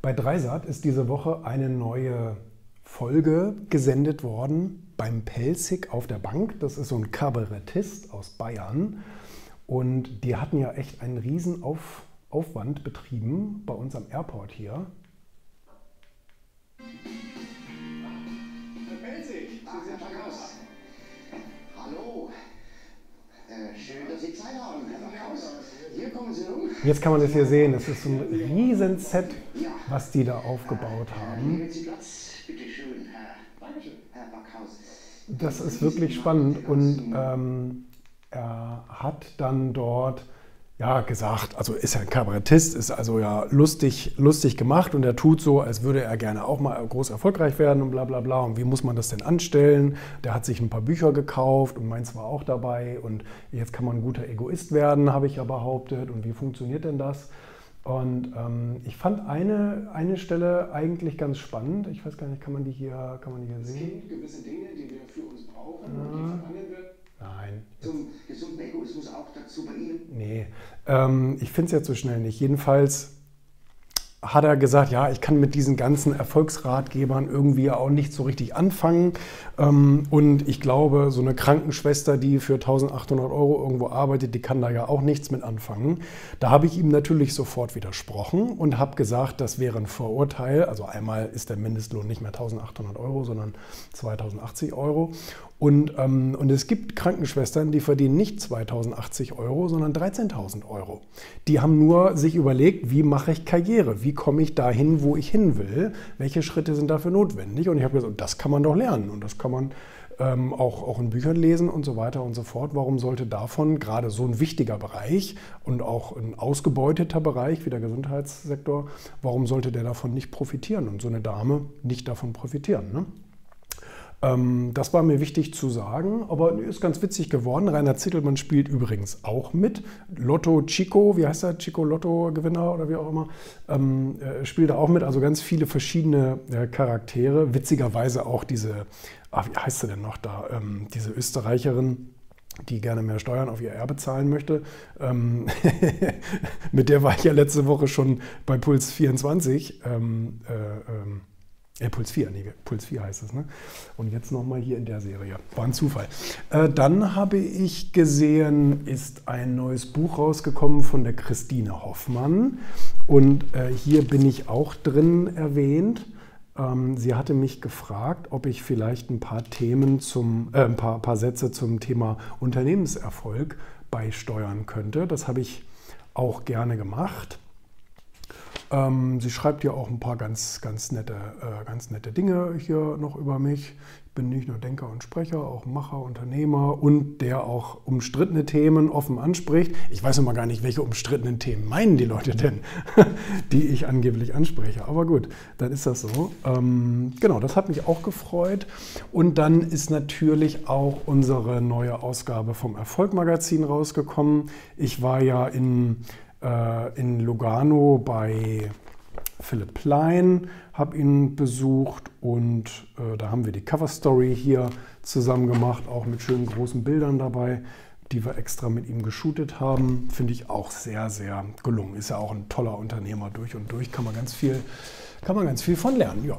Bei Dreisat ist diese Woche eine neue Folge gesendet worden beim Pelzig auf der Bank. Das ist so ein Kabarettist aus Bayern. Und die hatten ja echt einen riesen Auf Aufwand betrieben bei uns am Airport hier. Herr Pelzig, Sie sind schon raus. Hallo. Äh, schön, dass Sie Zeit haben, Herr Backhaus. Jetzt kann man das hier sehen. Das ist so ein riesen Set, was die da aufgebaut haben. Das ist wirklich spannend und ähm, er hat dann dort ja gesagt, also ist er ein Kabarettist, ist also ja lustig, lustig gemacht und er tut so, als würde er gerne auch mal groß erfolgreich werden und bla bla bla. Und wie muss man das denn anstellen? Der hat sich ein paar Bücher gekauft und meins war auch dabei und jetzt kann man ein guter Egoist werden, habe ich ja behauptet. Und wie funktioniert denn das? Und ähm, ich fand eine, eine Stelle eigentlich ganz spannend. Ich weiß gar nicht, kann man die hier, kann man die hier Es sehen? gibt gewisse Dinge, die wir für uns brauchen und die von anderen wird. Nein. Zum Egoismus auch dazu bei Ihnen. Nee, ähm, ich finde es jetzt so schnell nicht. Jedenfalls hat er gesagt, ja, ich kann mit diesen ganzen Erfolgsratgebern irgendwie auch nicht so richtig anfangen. Ähm, und ich glaube, so eine Krankenschwester, die für 1800 Euro irgendwo arbeitet, die kann da ja auch nichts mit anfangen. Da habe ich ihm natürlich sofort widersprochen und habe gesagt, das wäre ein Vorurteil. Also einmal ist der Mindestlohn nicht mehr 1800 Euro, sondern 2080 Euro. Und, ähm, und es gibt Krankenschwestern, die verdienen nicht 2080 Euro, sondern 13.000 Euro. Die haben nur sich überlegt, wie mache ich Karriere? Wie komme ich dahin, wo ich hin will? Welche Schritte sind dafür notwendig? Und ich habe gesagt, das kann man doch lernen und das kann man ähm, auch, auch in Büchern lesen und so weiter und so fort. Warum sollte davon gerade so ein wichtiger Bereich und auch ein ausgebeuteter Bereich wie der Gesundheitssektor, warum sollte der davon nicht profitieren und so eine Dame nicht davon profitieren? Ne? Ähm, das war mir wichtig zu sagen, aber ist ganz witzig geworden. Rainer Zittelmann spielt übrigens auch mit. Lotto Chico, wie heißt er? Chico Lotto Gewinner oder wie auch immer, ähm, äh, spielt da auch mit. Also ganz viele verschiedene äh, Charaktere. Witzigerweise auch diese, ach, wie heißt sie denn noch da? Ähm, diese Österreicherin die gerne mehr Steuern auf ihr Erbe zahlen möchte. Ähm, mit der war ich ja letzte Woche schon bei Puls 24. Ähm, äh, ähm, äh, Puls 4, nee, Puls 4 heißt es. Ne? Und jetzt nochmal hier in der Serie. War ein Zufall. Äh, dann habe ich gesehen, ist ein neues Buch rausgekommen von der Christine Hoffmann. Und äh, hier bin ich auch drin erwähnt. Ähm, sie hatte mich gefragt, ob ich vielleicht ein paar Themen zum, äh, ein paar, paar Sätze zum Thema Unternehmenserfolg beisteuern könnte. Das habe ich auch gerne gemacht. Ähm, sie schreibt ja auch ein paar ganz, ganz, nette, äh, ganz nette Dinge hier noch über mich. Ich bin nicht nur Denker und Sprecher, auch Macher, Unternehmer und der auch umstrittene Themen offen anspricht. Ich weiß immer gar nicht, welche umstrittenen Themen meinen die Leute denn, die ich angeblich anspreche. Aber gut, dann ist das so. Ähm, genau, das hat mich auch gefreut. Und dann ist natürlich auch unsere neue Ausgabe vom Erfolg-Magazin rausgekommen. Ich war ja in äh, in Lugano bei Philipp Plein, habe ihn besucht und äh, da haben wir die Cover Story hier zusammen gemacht, auch mit schönen großen Bildern dabei, die wir extra mit ihm geshootet haben. Finde ich auch sehr, sehr gelungen. Ist ja auch ein toller Unternehmer durch und durch, kann man ganz viel, kann man ganz viel von lernen. Ja.